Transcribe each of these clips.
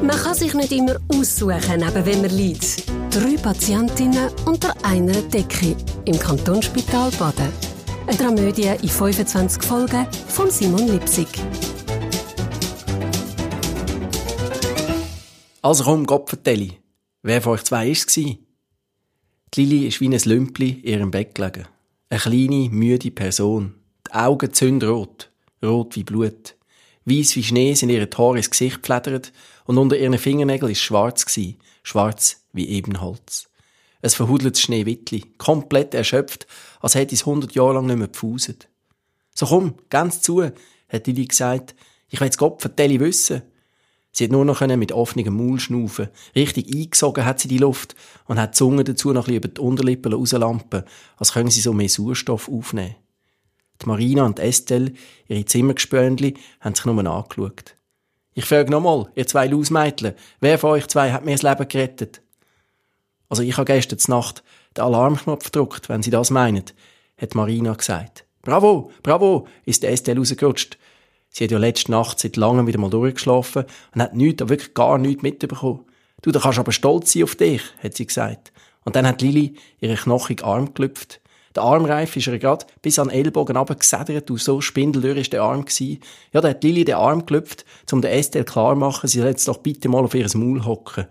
Man kann sich nicht immer aussuchen, neben wem man liegt. Drei Patientinnen unter einer Decke im Kantonsspital Baden. Eine Dramödie in 25 Folgen von Simon Lipsig. Also komm, Gott. Wer von euch zwei war es? Die Lili ist wie ein Lümpli in ihrem Bett gelegen. Eine kleine, müde Person. Die Augen zündrot. Rot wie Blut. Weiss wie Schnee sind ihre Haare ins Gesicht gefledert und unter ihren Fingernägeln ist schwarz gsi, schwarz wie Ebenholz. Es verhudeltes Schneewittli, komplett erschöpft, als hätte es hundert Jahre lang nicht mehr gepfuset. So komm, ganz zu, hat Lili gesagt, ich will Gott vertelle wissen. Sie hat nur noch mit offenem Maul schnaufen. Richtig eingesogen hat sie die Luft und hat die Zunge dazu noch über die Unterlippen rauslampen, als können sie so mehr Sauerstoff aufnehmen. Die Marina und Estelle, ihre Zimmergespönli, haben sich nur angeschaut. Ich frage nochmal, ihr zwei Lausmeitler, wer von euch zwei hat mir das Leben gerettet? Also ich habe gestern Nacht den Alarmknopf gedrückt, wenn Sie das meinen, hat Marina gesagt. Bravo, bravo, ist der Estelle rausgerutscht. Sie hat ja letzte Nacht seit langem wieder mal durchgeschlafen und hat nichts, wirklich gar nichts mitbekommen. Du, da kannst aber stolz sein auf dich, hat sie gesagt. Und dann hat Lili ihre knochigen Arm gelüpft. Der Armreif ist ihr gerade bis an den Ellbogen runtergesedert und so spindeldürr ist der Arm gewesen. Ja, da hat Lili den Arm gelüpft, um der Estelle klarmachen, sie soll jetzt doch bitte mal auf ihr Maul hocken.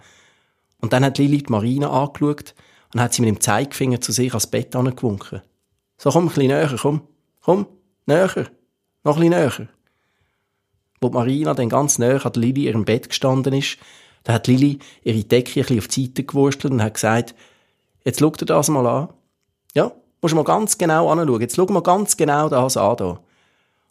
Und dann hat Lili die Marina angeschaut und hat sie mit dem Zeigefinger zu sich ans Bett angewunken. So, komm ein bisschen näher, komm. Komm, näher. Noch ein bisschen näher. Wo Marina dann ganz näher an Lili ihrem Bett gestanden ist, da hat Lili ihre Decke ein bisschen auf die Seite gewurstelt und hat gesagt, jetzt schau dir das mal an. Ja, musst du mal ganz genau anschauen. Jetzt schau mal ganz genau das an da.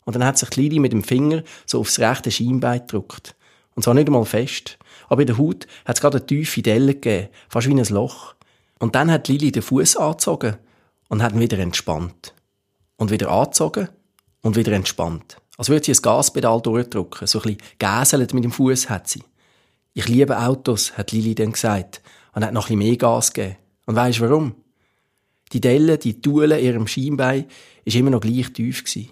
Und dann hat sich Lili mit dem Finger so aufs rechte Schienbein gedrückt. Und zwar nicht einmal fest. Aber in der Haut hat es gerade eine tiefe Delle gegeben, fast wie ein Loch. Und dann hat Lili den Fuß angezogen und hat ihn wieder entspannt. Und wieder angezogen und wieder entspannt. Als würde sie ein Gaspedal durchdrücken, so ein bisschen gäselt mit dem Fuß hat sie. Ich liebe Autos, hat Lili dann gesagt, und hat noch ein bisschen mehr Gas gegeben. Und weisst warum? Die Delle, die Dule ihrem Schienbein, ist immer noch gleich tief gewesen.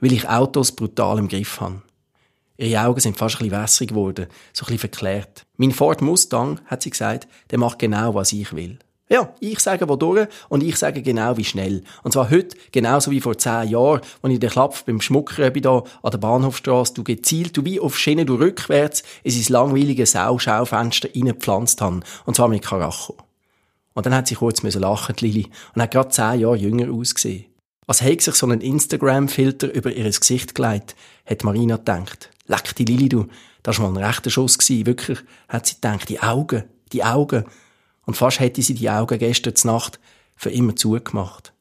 Weil ich Autos brutal im Griff habe. Ihre Augen sind fast ein bisschen wässrig geworden, so ein bisschen verklärt. Mein Ford Mustang, hat sie gesagt, der macht genau, was ich will. Ja, ich sage wodurch und ich sage genau wie schnell. Und zwar heute genauso wie vor zehn Jahren, als ich den Klapf beim Schmucker da an der Bahnhofstrasse du gezielt, du wie auf Schiene, du rückwärts in sein langweilige Sauschaufenster reingepflanzt habe. Und zwar mit Karacho. Und dann hat sie kurz müssen lachen, die Lili, und hat gerade zehn Jahre jünger ausgesehen. Als hätte sich so ein Instagram-Filter über ihr Gesicht gelegt, hat Marina gedacht. Leck die Lili, du. Das war mal ein rechter Schuss gewesen. Wirklich, hat sie gedacht. Die Augen. Die Augen. Und fast hätte sie die Augen gestern Nacht für immer zugemacht.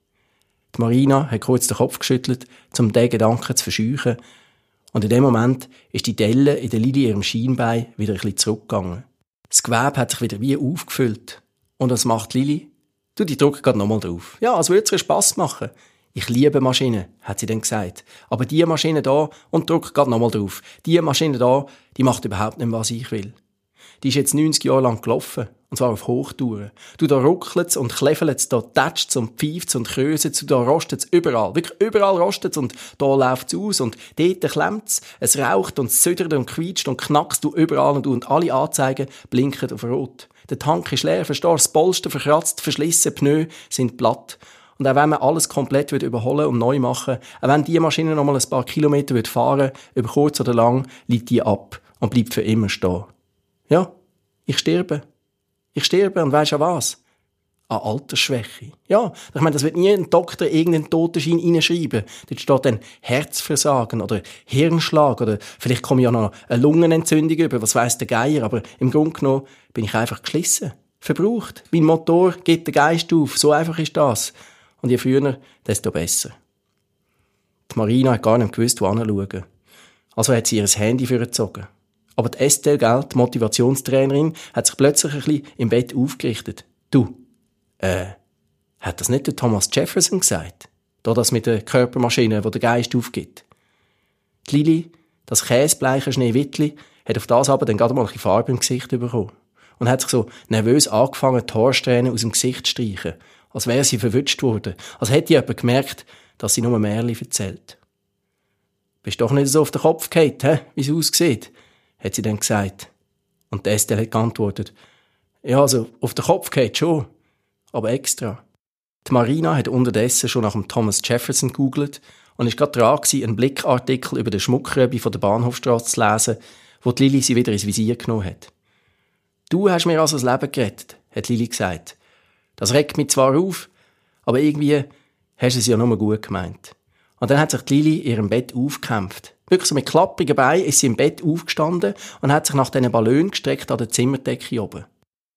Die Marina hat kurz den Kopf geschüttelt, um diesen Gedanken zu verscheuchen. Und in dem Moment ist die Delle in der Lili ihrem Schienbein wieder ein bisschen zurückgegangen. Das Gewebe hat sich wieder wie aufgefüllt. Und was macht Lili? Du, die drückt gerade nochmal drauf. Ja, als würde es ihr Spass machen. Ich liebe Maschinen, hat sie dann gesagt. Aber die Maschine da, und drück gerade nochmal drauf, die Maschine da, die macht überhaupt nicht, was ich will. Die ist jetzt 90 Jahre lang gelaufen. Und zwar auf Hochtouren. Du, da ruckelt's und kläffelt's, da tätscht's und pfeift's und kröset's, da rostet's überall. Wirklich überall rostet's und da läuft's aus und dort klemmt's. Es raucht und zödert und quietscht und knackst du überall und du und alle Anzeigen blinken auf Rot. Der Tank ist leer, du? Das Polster verkratzt, verschlissen, Pneu sind platt. Und auch wenn man alles komplett überholen und neu machen auch wenn die Maschine noch mal ein paar Kilometer fahren über kurz oder lang, liegt die ab und bleibt für immer stehen. Ja, ich sterbe. Ich sterbe und weisst du was? An Altersschwäche. Ja, ich meine, das wird nie ein Doktor irgendeinen Totenschein reinschreiben. Dort steht dann Herzversagen oder Hirnschlag oder vielleicht komme ich ja noch eine Lungenentzündung über, was weiss der Geier, aber im Grunde genommen bin ich einfach geschlissen. Verbraucht. Mein Motor geht der Geist auf. So einfach ist das. Und je früher, desto besser. Die Marina hat gar nicht gewusst, wo hinschauen. Also hat sie ihr Handy vorgezogen. Aber die Estelle, gell, die Motivationstrainerin, hat sich plötzlich ein bisschen im Bett aufgerichtet. Du, äh, hat das nicht der Thomas Jefferson gesagt? Da das mit der Körpermaschine, wo der Geist aufgibt. Die Lili, das käsebleiche Schneewittli, hat auf das aber dann gerade mal ein bisschen Farbe im Gesicht bekommen. Und hat sich so nervös angefangen, die Haarsträhnen aus dem Gesicht zu streichen als wäre sie verwünscht worden, als hätte jemand gemerkt, dass sie nur Märchen erzählt. Bist doch nicht so auf den Kopf gehabt, hä? wie es aussieht, hat sie dann gesagt. Und der Estelle hat geantwortet, ja, also auf den Kopf geht schon, aber extra. Die Marina hat unterdessen schon nach dem Thomas Jefferson googelt und ist gerade dran einen Blickartikel über den Schmuckröbi von der Bahnhofstraße zu lesen, wo die Lili sie wieder ins Visier genommen hat. Du hast mir also das Leben gerettet, hat Lili gesagt. Das regt mich zwar auf, aber irgendwie hast du es ja nur gut gemeint. Und dann hat sich die Lili in ihrem Bett aufgekämpft. Wirklich so mit klapprigen Beinen ist sie im Bett aufgestanden und hat sich nach diesen Ballonen gestreckt an der Zimmerdecke oben.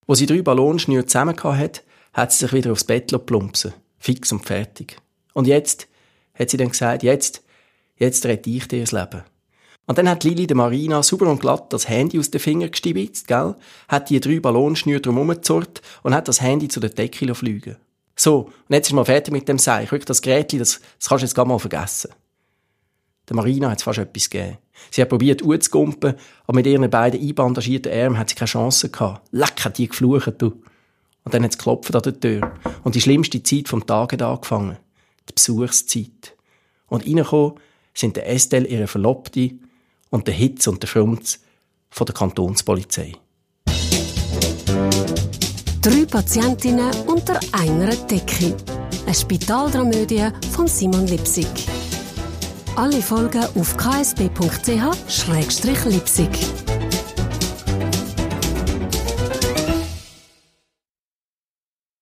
Wo sie drei Ballonschnüre zusammen hat, hat sie sich wieder aufs Bett plumpsen. Fix und fertig. Und jetzt, hat sie dann gesagt, jetzt, jetzt rette ich dir das Leben. Und dann hat Lili der Marina super und glatt das Handy aus den Fingern gestibitzt, gell? Hat die drei Ballonschnüre drum und hat das Handy zu der Decke fliegen So, und jetzt ist mal fertig mit dem Seich. Wirklich, das Gerät, das, das kannst du jetzt gar mal vergessen. Der Marina hat es fast etwas gegeben. Sie hat probiert, umzugumpen, aber mit ihren beiden einbandagierten Armen hat sie keine Chance gehabt. Leck hat die geflucht, du. Und dann hat es geklopft an der Tür. Und die schlimmste Zeit vom Tag hat angefangen. Die Besuchszeit. Und reingekommen sind der Estelle, ihre Verlobte, und der Hitz und der Frumz von der Kantonspolizei. Drei Patientinnen unter einer Decke. Eine Spitaldramödie von Simon Lipsig. Alle Folgen auf ksb.ch-lipsig.